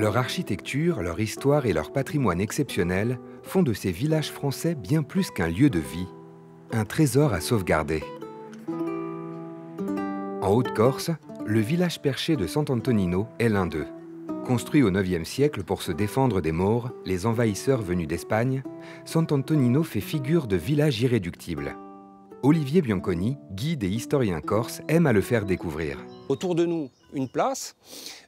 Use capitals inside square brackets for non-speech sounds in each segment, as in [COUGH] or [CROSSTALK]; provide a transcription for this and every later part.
Leur architecture, leur histoire et leur patrimoine exceptionnel font de ces villages français bien plus qu'un lieu de vie, un trésor à sauvegarder. En Haute-Corse, le village perché de Sant'Antonino est l'un d'eux. Construit au IXe siècle pour se défendre des Maures, les envahisseurs venus d'Espagne, Sant'Antonino fait figure de village irréductible. Olivier Bianconi, guide et historien corse, aime à le faire découvrir. Autour de nous, une place,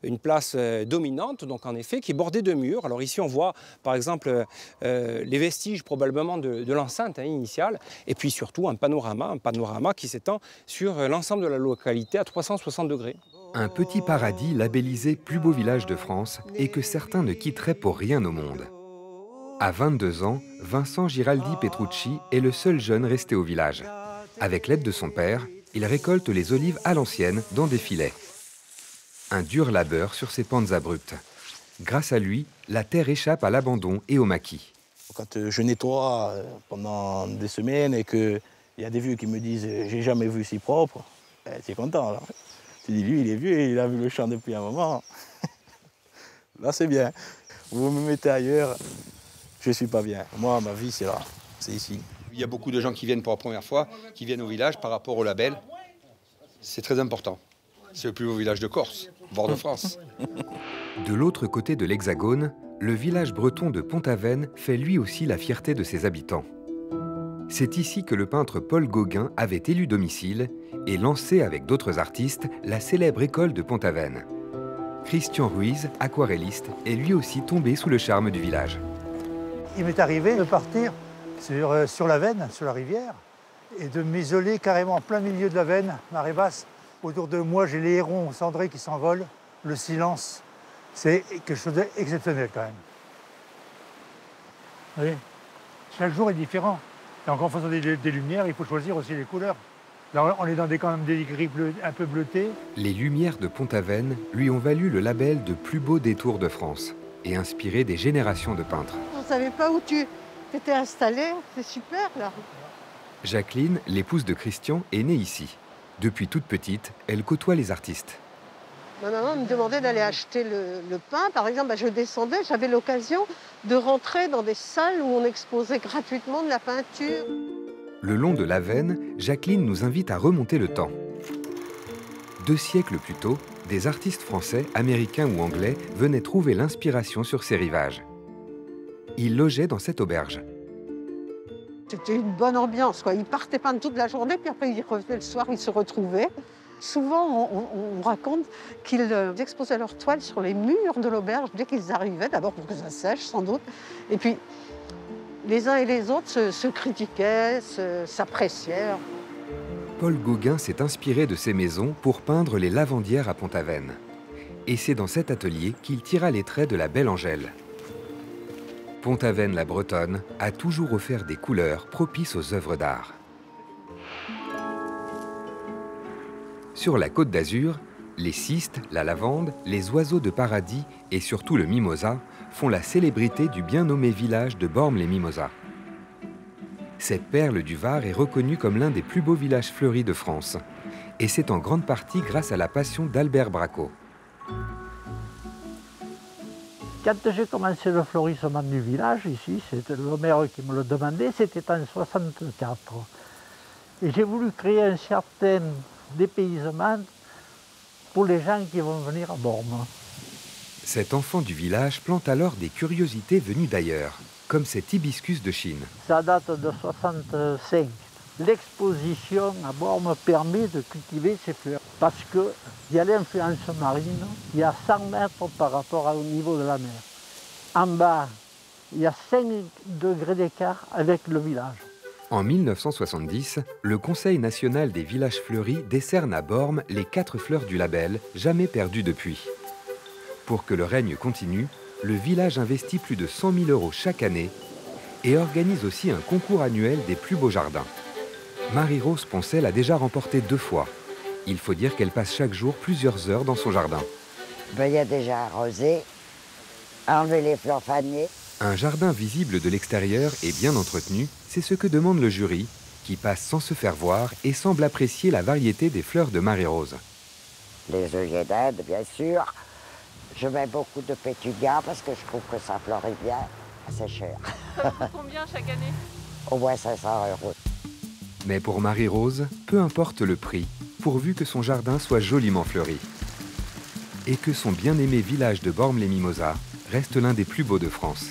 une place euh, dominante, donc en effet, qui est bordée de murs. Alors ici, on voit par exemple euh, les vestiges probablement de, l'enceinte hein, initiale, et puis surtout un panorama, un panorama qui s'étend sur euh, l'ensemble de la localité à 360 degrés. Un petit paradis labellisé plus beau village de France et que certains ne quitteraient pour rien au monde. À 22 ans, Vincent Giraldi Petrucci est le seul jeune resté au village. Avec l'aide de son père, il récolte les olives à l'ancienne dans des filets. Un dur labeur sur ces pentes abruptes. Grâce à lui, la terre échappe à l'abandon et au maquis. Quand euh, je nettoie euh, pendant des semaines et qu'il y a des vieux qui me disent euh, j'ai jamais vu si propre, ben, content. Là. Tu dis lui, il est vieux il a vu le champ depuis un moment. [LAUGHS] là, c'est bien. Vous me mettez ailleurs, je ne suis pas bien. Moi, ma vie, c'est là, c'est ici. Il y a beaucoup de gens qui viennent pour la première fois, qui viennent au village par rapport au label. C'est très important. C'est le plus beau village de Corse, voire de France. [LAUGHS] De l'autre côté de l'Hexagone, le village breton de Pont-Aven fait lui aussi la fierté de ses habitants. C'est ici que le peintre Paul Gauguin avait élu domicile et lancé avec d'autres artistes la célèbre école de Pont-Aven. Christian Ruiz, aquarelliste, est lui aussi tombé sous le charme du village. Il m'est arrivé de partir sur, euh, sur la Veine, sur la rivière, et de m'isoler carrément en plein milieu de la Veine, marée basse. Autour de moi, j'ai les hérons cendrés qui s'envolent, le silence. C'est quelque chose d'exceptionnel quand même. Oui. Chaque jour est différent. Donc en faisant des, des, lumières, il faut choisir aussi les couleurs. Là, on est dans des, quand même des gris un peu bleutés. Les lumières de Pont-Aven lui ont valu le label de plus beau détour de France et inspiré des générations de peintres. On ne savait pas où tu, T'étais installée, c'est super là. Jacqueline, l'épouse de Christian, est née ici. Depuis toute petite, elle côtoie les artistes. Ma maman me demandait d'aller acheter le, pain. Par exemple, bah, je descendais, j'avais l'occasion de rentrer dans des salles où on exposait gratuitement de la peinture. Le long de la Veine, Jacqueline nous invite à remonter le temps. Deux siècles plus tôt, des artistes français, américains ou anglais venaient trouver l'inspiration sur ces rivages il logeait dans cette auberge. C'était une bonne ambiance. Quoi. Ils partaient peindre toute la journée, puis après ils revenaient le soir, ils se retrouvaient. Souvent, on, raconte qu'ils euh, exposaient leurs toiles sur les murs de l'auberge dès qu'ils arrivaient, d'abord pour que ça sèche sans doute. Et puis, les uns et les autres se, critiquaient, s'appréciaient. Paul Gauguin s'est inspiré de ces maisons pour peindre les lavandières à Pont-Aven. Et c'est dans cet atelier qu'il tira les traits de la belle Angèle. Pont-Aven la Bretonne a toujours offert des couleurs propices aux œuvres d'art. Sur la côte d'Azur, les cystes, la lavande, les oiseaux de paradis et surtout le mimosa font la célébrité du bien nommé village de Bormes-les-Mimosas. Cette perle du Var est reconnue comme l'un des plus beaux villages fleuris de France. Et c'est en grande partie grâce à la passion d'Albert Bracco. Quand j'ai commencé le florissement du village, ici, c'était le maire qui me le demandait, c'était en 64. Et j'ai voulu créer un certain dépaysement pour les gens qui vont venir à Bormes. Cet enfant du village plante alors des curiosités venues d'ailleurs, comme cet hibiscus de Chine. Ça date de 65. L'exposition à Bormes permet de cultiver ces fleurs parce qu'il y a l'influence marine, il y a 100 mètres par rapport au niveau de la mer. En bas, il y a 5 degrés d'écart avec le village. En 1970, le Conseil national des villages fleuris décerne à Bormes les quatre fleurs du label, jamais perdues depuis. Pour que le règne continue, le village investit plus de 100 000 euros chaque année et organise aussi un concours annuel des plus beaux jardins. Marie-Rose Poncel a déjà remporté deux fois. Il faut dire qu'elle passe chaque jour plusieurs heures dans son jardin. Ben, il y a déjà arrosé, enlever les fleurs fanées. Un jardin visible de l'extérieur et bien entretenu, c'est ce que demande le jury, qui passe sans se faire voir et semble apprécier la variété des fleurs de Marie-Rose. Les œillets d'Inde, bien sûr, Je mets beaucoup de pétugas parce que je trouve que ça fleurit bien. C'est cher. Ça coûte combien chaque année? Au moins 500 euros. Mais pour Marie-Rose, peu importe le prix, pourvu que son jardin soit joliment fleuri. Et que son bien-aimé village de Bormes-les-Mimosas reste l'un des plus beaux de France.